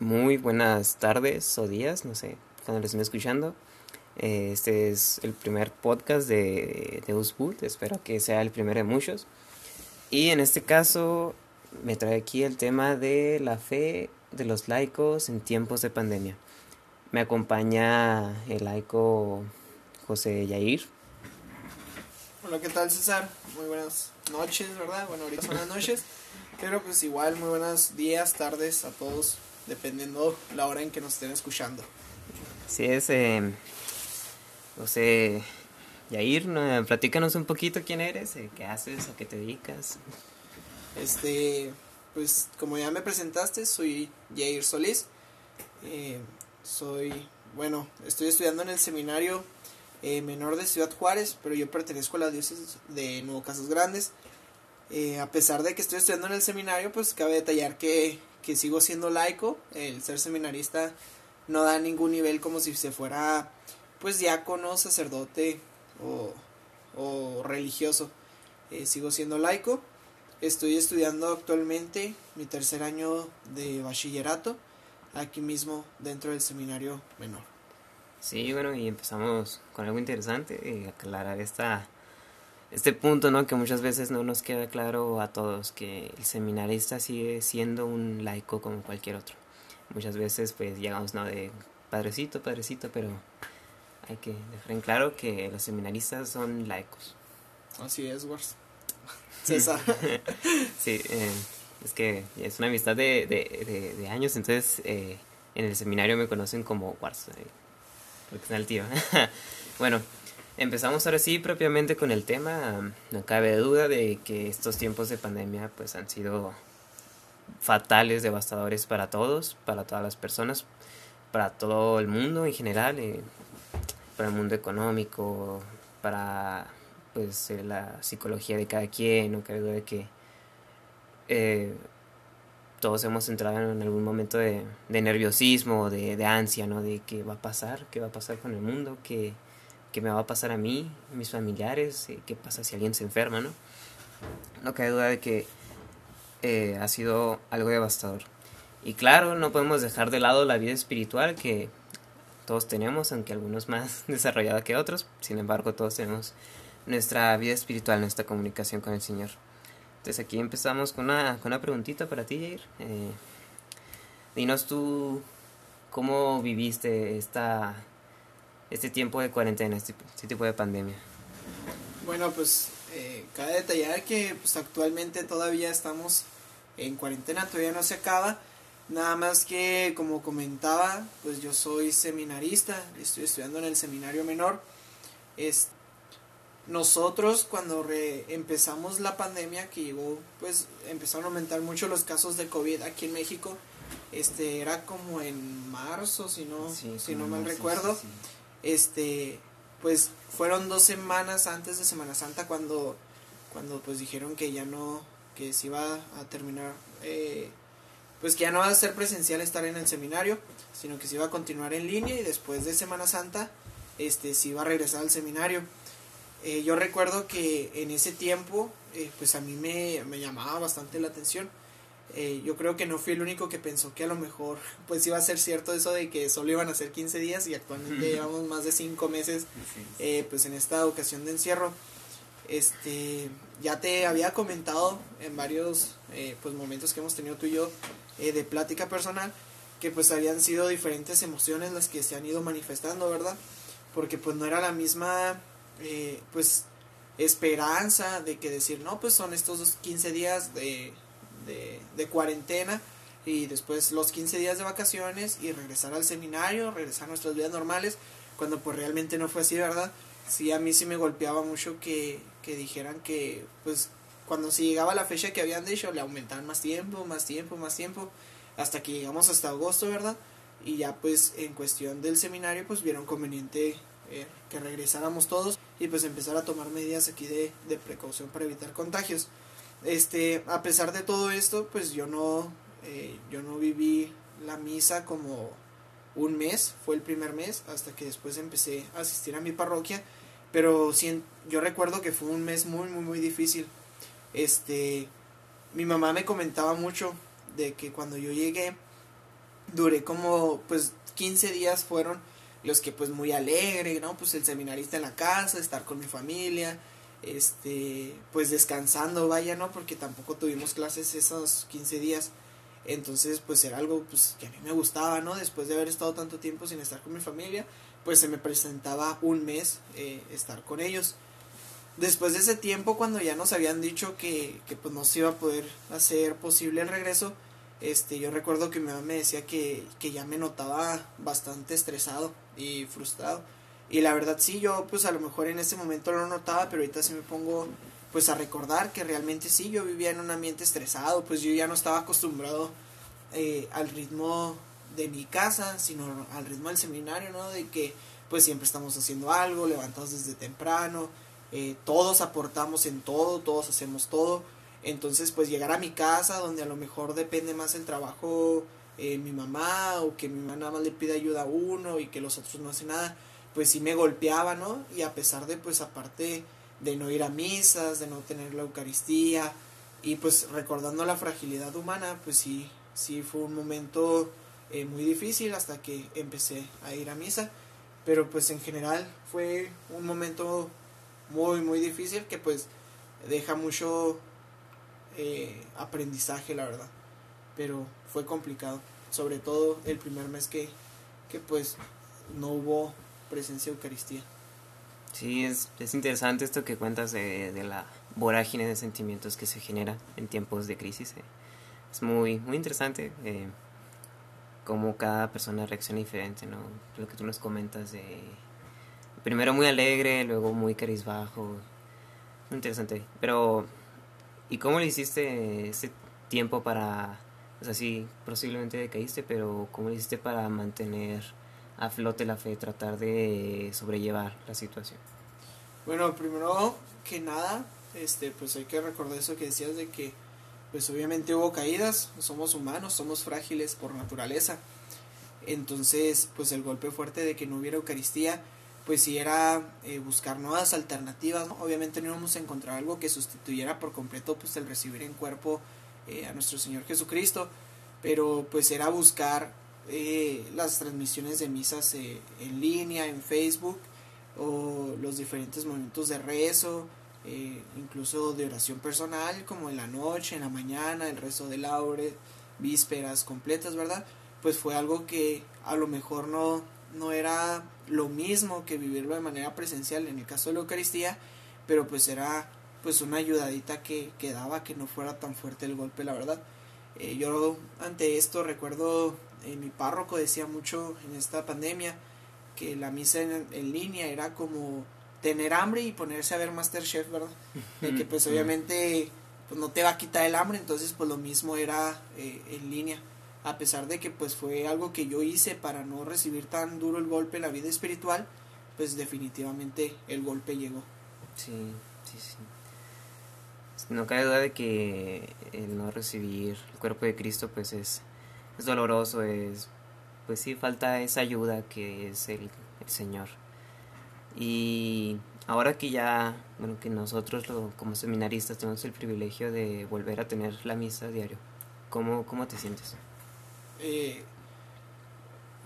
Muy buenas tardes o días, no sé, cuando lo estén escuchando. Eh, Este es el primer podcast de, de Usbult, espero que sea el primero de muchos. Y en este caso me trae aquí el tema de la fe de los laicos en tiempos de pandemia. Me acompaña el laico José Yair. Hola, ¿qué tal César? Muy buenas noches, ¿verdad? Bueno, ahorita son las noches. Pero pues igual, muy buenos días, tardes a todos, dependiendo la hora en que nos estén escuchando. Si es eh, José Yair, ¿no? platícanos un poquito quién eres, eh, qué haces, a qué te dedicas. Este, pues como ya me presentaste, soy Jair Solís. Eh, soy, bueno, estoy estudiando en el seminario eh, menor de Ciudad Juárez, pero yo pertenezco a la diócesis de Nuevo Casas Grandes. Eh, a pesar de que estoy estudiando en el seminario, pues cabe detallar que, que sigo siendo laico. El ser seminarista no da ningún nivel como si se fuera, pues, diácono, sacerdote o, o religioso. Eh, sigo siendo laico. Estoy estudiando actualmente mi tercer año de bachillerato, aquí mismo dentro del seminario menor. Sí, bueno, y empezamos con algo interesante, eh, aclarar esta, este punto, ¿no? Que muchas veces no nos queda claro a todos, que el seminarista sigue siendo un laico como cualquier otro. Muchas veces pues llegamos, ¿no? De padrecito, padrecito, pero hay que dejar en claro que los seminaristas son laicos. Así es, Wars. César. sí, eh, es que es una amistad de, de, de, de años, entonces eh, en el seminario me conocen como Wars, eh, porque es el tío. bueno, empezamos ahora sí propiamente con el tema. No cabe duda de que estos tiempos de pandemia pues han sido fatales, devastadores para todos, para todas las personas, para todo el mundo en general, eh, para el mundo económico, para pues eh, la psicología de cada quien, no cabe duda de que eh, todos hemos entrado en algún momento de, nerviosismo, de, de, ansia, ¿no? De qué va a pasar, qué va a pasar con el mundo, qué, qué me va a pasar a mí, a mis familiares, eh, qué pasa si alguien se enferma, ¿no? No cabe duda de que eh, ha sido algo devastador. Y claro, no podemos dejar de lado la vida espiritual que todos tenemos, aunque algunos más desarrollada que otros, sin embargo todos tenemos nuestra vida espiritual, nuestra comunicación con el Señor. Entonces aquí empezamos con una, con una preguntita para ti, Jair. Eh, dinos tú cómo viviste esta, este tiempo de cuarentena, este, este tipo de pandemia. Bueno, pues eh, cabe detallar que pues, actualmente todavía estamos en cuarentena, todavía no se acaba. Nada más que, como comentaba, pues yo soy seminarista, estoy estudiando en el seminario menor. Es, nosotros cuando re empezamos la pandemia que llegó, pues empezaron a aumentar mucho los casos de COVID aquí en México. Este era como en marzo, si no, Sí, si no mal marzo, recuerdo. sí, sí. Este, pues fueron dos semanas antes de Semana Santa cuando, cuando pues dijeron que ya no, que se iba a terminar, eh, pues que ya no va a ser presencial estar en el seminario, sino que se iba a continuar en línea y después de Semana Santa, este, se iba a regresar al seminario. Eh, yo recuerdo que en ese tiempo, eh, pues a mí me, me llamaba bastante la atención. Eh, yo creo que no fui el único que pensó que a lo mejor pues iba a ser cierto eso de que solo iban a ser 15 días y actualmente llevamos más de 5 meses eh, pues en esta ocasión de encierro. Este, ya te había comentado en varios eh, pues momentos que hemos tenido tú y yo eh, de plática personal que pues habían sido diferentes emociones las que se han ido manifestando, ¿verdad? Porque pues no era la misma eh, pues esperanza de que decir, no, pues son estos 15 días de, de, cuarentena y después los 15 días de vacaciones y regresar al seminario, regresar a nuestras vidas normales, cuando pues realmente no fue así, ¿verdad? Sí, a mí sí me golpeaba mucho que, que dijeran que pues cuando se llegaba la fecha que habían dicho le aumentaban más tiempo, más tiempo, más tiempo, hasta que llegamos hasta agosto, ¿verdad? Y ya pues en cuestión del seminario pues vieron conveniente eh, que regresáramos todos y pues empezar a tomar medidas aquí de, de precaución para evitar contagios. Este, a pesar de todo esto, pues yo no, eh, yo no viví la misa como un mes, fue el primer mes, hasta que después empecé a asistir a mi parroquia, pero yo recuerdo que fue un mes muy, muy, muy difícil. Este, mi mamá me comentaba mucho de que cuando yo llegué, duré como pues 15 días fueron los que pues muy alegre, ¿no? Pues el seminarista en la casa, estar con mi familia, este, pues descansando, vaya, ¿no? Porque tampoco tuvimos clases esos 15 días. Entonces, pues era algo pues que a mí me gustaba, ¿no? Después de haber estado tanto tiempo sin estar con mi familia, pues se me presentaba un mes eh, estar con ellos. Después de ese tiempo, cuando ya nos habían dicho que, que pues no se iba a poder hacer posible el regreso, este, yo recuerdo que mi mamá me decía que, que ya me notaba bastante estresado y frustrado. Y la verdad sí, yo pues a lo mejor en ese momento lo notaba, pero ahorita sí me pongo pues a recordar que realmente sí, yo vivía en un ambiente estresado, pues yo ya no estaba acostumbrado eh, al ritmo de mi casa, sino al ritmo del seminario, ¿no? De que pues siempre estamos haciendo algo, levantados desde temprano, eh, todos aportamos en todo, todos hacemos todo. Entonces pues llegar a mi casa donde a lo mejor depende más el trabajo eh, mi mamá o que mi mamá más le pide ayuda a uno y que los otros no hacen nada, pues sí me golpeaba, ¿no? Y a pesar de pues aparte de no ir a misas, de no tener la Eucaristía y pues recordando la fragilidad humana, pues sí, sí fue un momento eh, muy difícil hasta que empecé a ir a misa, pero pues en general fue un momento muy muy difícil que pues deja mucho eh, aprendizaje la verdad, pero fue complicado, sobre todo el primer mes que, que pues no hubo presencia Eucaristía. Sí, es, es interesante esto que cuentas de, de, la vorágine de sentimientos que se genera en tiempos de crisis. Eh. Es muy, muy interesante eh, cómo cada persona reacciona diferente, ¿no? Lo que tú nos comentas de... Primero muy alegre, luego muy carizbajo. Muy interesante. Pero, ¿y cómo le hiciste ese tiempo para... O sea, sí, posiblemente decaíste, pero ¿cómo le hiciste para mantener a flote la fe, tratar de sobrellevar la situación? Bueno, primero que nada, este, pues hay que recordar eso que decías de que, pues obviamente hubo caídas, somos humanos, somos frágiles por naturaleza. Entonces, pues el golpe fuerte de que no hubiera Eucaristía, pues sí era eh, buscar nuevas alternativas. ¿no? Obviamente no íbamos a encontrar algo que sustituyera por completo pues el recibir en cuerpo eh, a nuestro Señor Jesucristo, pero pues era buscar eh, las transmisiones de misas eh, en línea, en Facebook, o los diferentes momentos de rezo, eh, incluso de oración personal, como en la noche, en la mañana, el rezo de laure, vísperas completas, ¿verdad? Pues fue algo que a lo mejor no, no era lo mismo que vivirlo de manera presencial en el caso de la Eucaristía, pero pues era pues una ayudadita que, que daba que no fuera tan fuerte el golpe, la verdad. Eh, yo ante esto recuerdo eh, mi párroco decía mucho en esta pandemia que la misa en, en, línea era como tener hambre y ponerse a ver Masterchef, ¿verdad? De que pues obviamente pues no te va a quitar el hambre, entonces pues lo mismo era eh, en línea. A pesar de que pues fue algo que yo hice para no recibir tan duro el golpe en la vida espiritual, pues definitivamente el golpe llegó. Sí, sí, sí. No cabe duda de que el no recibir el cuerpo de Cristo pues es, es doloroso, es pues sí falta esa ayuda que es el, el Señor. Y ahora que ya, bueno, que nosotros lo, como seminaristas tenemos el privilegio de volver a tener la misa diario, ¿cómo, cómo te sientes? Eh,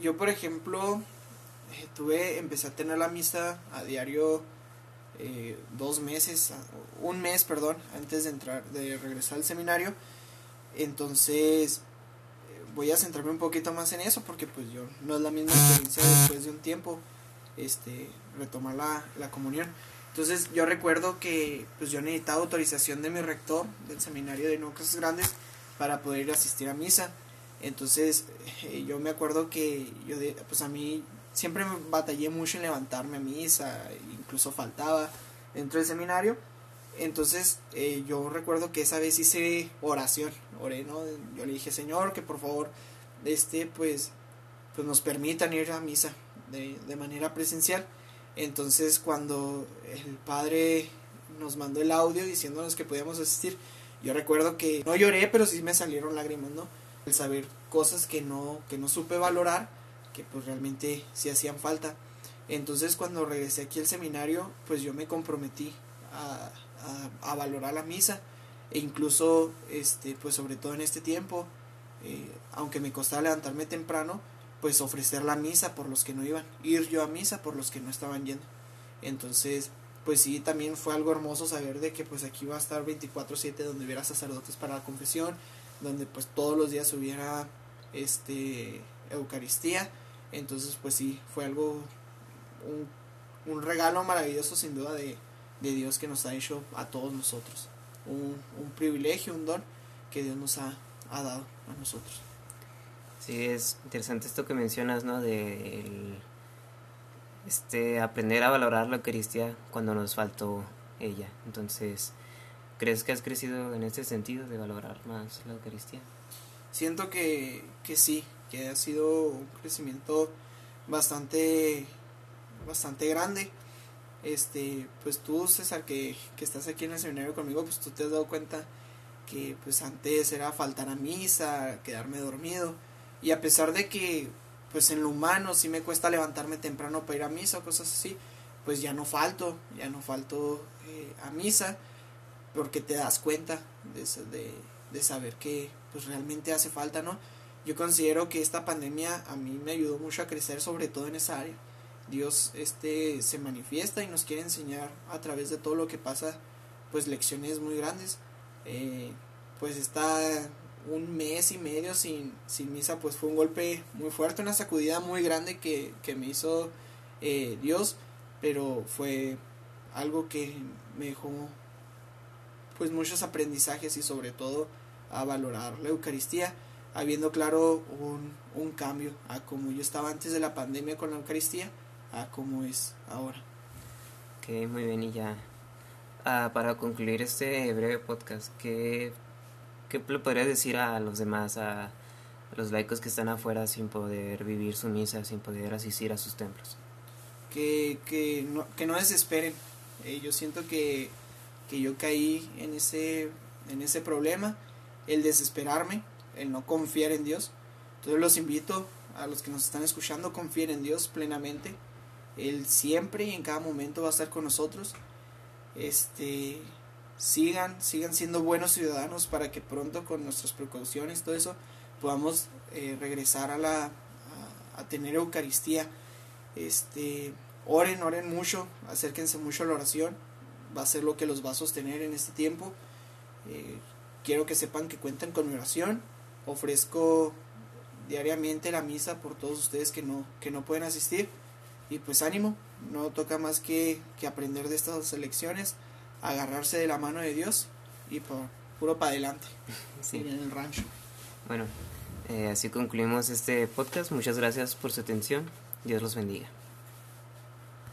yo, por ejemplo, eh, tuve, empecé a tener la misa a diario eh, dos meses, un mes, perdón, antes de entrar, de regresar al seminario. Entonces, voy a centrarme un poquito más en eso porque pues yo no es la misma experiencia después de un tiempo este retomar la, la comunión. Entonces yo recuerdo que pues yo necesitaba autorización de mi rector del seminario de Nuevas Grandes para poder asistir a misa. Entonces eh, yo me acuerdo que yo de, pues a mí siempre batallé mucho en levantarme a misa incluso faltaba dentro del seminario entonces eh, yo recuerdo que esa vez hice oración, oré, ¿no? Yo le dije, Señor, que por favor, este, pues, pues nos permitan ir a misa de, de manera presencial. Entonces cuando el padre nos mandó el audio diciéndonos que podíamos asistir, yo recuerdo que no lloré, pero sí me salieron lágrimas, ¿no? El saber cosas que no, que no supe valorar, que pues realmente sí hacían falta. Entonces cuando regresé aquí al seminario, pues yo me comprometí a, a, valorar la misa e incluso este pues sobre todo en este tiempo eh, aunque me costaba levantarme temprano, pues ofrecer la misa por los que no iban, ir yo a misa por los que no estaban yendo. Entonces, pues sí, también fue algo hermoso saber de que pues aquí va a estar 24/7 donde hubiera sacerdotes para la confesión, donde pues todos los días hubiera este Eucaristía. Entonces, pues sí, fue algo un, un regalo maravilloso sin duda de, de Dios que nos ha hecho a todos nosotros. Un, un privilegio, un don que Dios nos ha, ha, dado a nosotros. Sí, es interesante esto que mencionas, ¿no? De el, este, aprender a valorar la Eucaristía cuando nos faltó ella. Entonces, ¿crees que has crecido en este sentido de valorar más la Eucaristía? Siento que, que sí, que ha sido un crecimiento bastante, bastante grande este, pues tú, César, que, que estás aquí en el seminario conmigo, pues tú te has dado cuenta que pues antes era faltar a misa, quedarme dormido, y a pesar de que pues en lo humano sí me cuesta levantarme temprano para ir a misa o cosas así, pues ya no falto, ya no falto eh, a misa, porque te das cuenta de, de, de saber que pues realmente hace falta, ¿no? Yo considero que esta pandemia a mí me ayudó mucho a crecer, sobre todo en esa área Dios este se manifiesta y nos quiere enseñar a través de todo lo que pasa pues lecciones muy grandes. Eh, pues está un mes y medio sin, sin misa pues fue un golpe muy fuerte una sacudida muy grande que, que me hizo eh, Dios pero fue algo que me dejó pues muchos aprendizajes y sobre todo a valorar la Eucaristía habiendo claro un, un cambio a como yo estaba antes de la pandemia con la Eucaristía a cómo es ahora. Ok, muy bien, y ya ah, para concluir este breve podcast, ¿qué, ¿qué le podrías decir a los demás, a los laicos que están afuera sin poder vivir su misa, sin poder asistir a sus templos? Que, que, no, que no desesperen. Eh, yo siento que, que yo caí en ese, en ese problema, el desesperarme, el no confiar en Dios. Entonces los invito a los que nos están escuchando, confíen en Dios plenamente él siempre y en cada momento va a estar con nosotros. Este, sigan, sigan siendo buenos ciudadanos para que pronto con nuestras precauciones, todo eso, podamos eh, regresar a la a, tener Eucaristía. Este, oren, oren mucho, acérquense mucho a la oración. Va a ser lo que los va a sostener en este tiempo. Eh, quiero que sepan que cuentan con mi oración. Ofrezco diariamente la misa por todos ustedes que no, que no pueden asistir. Y pues ánimo, no toca más que, que aprender de estas elecciones, agarrarse de la mano de Dios y por, puro para adelante sí. en el rancho. Bueno, eh, así concluimos este podcast. Muchas gracias por su atención. Dios los bendiga.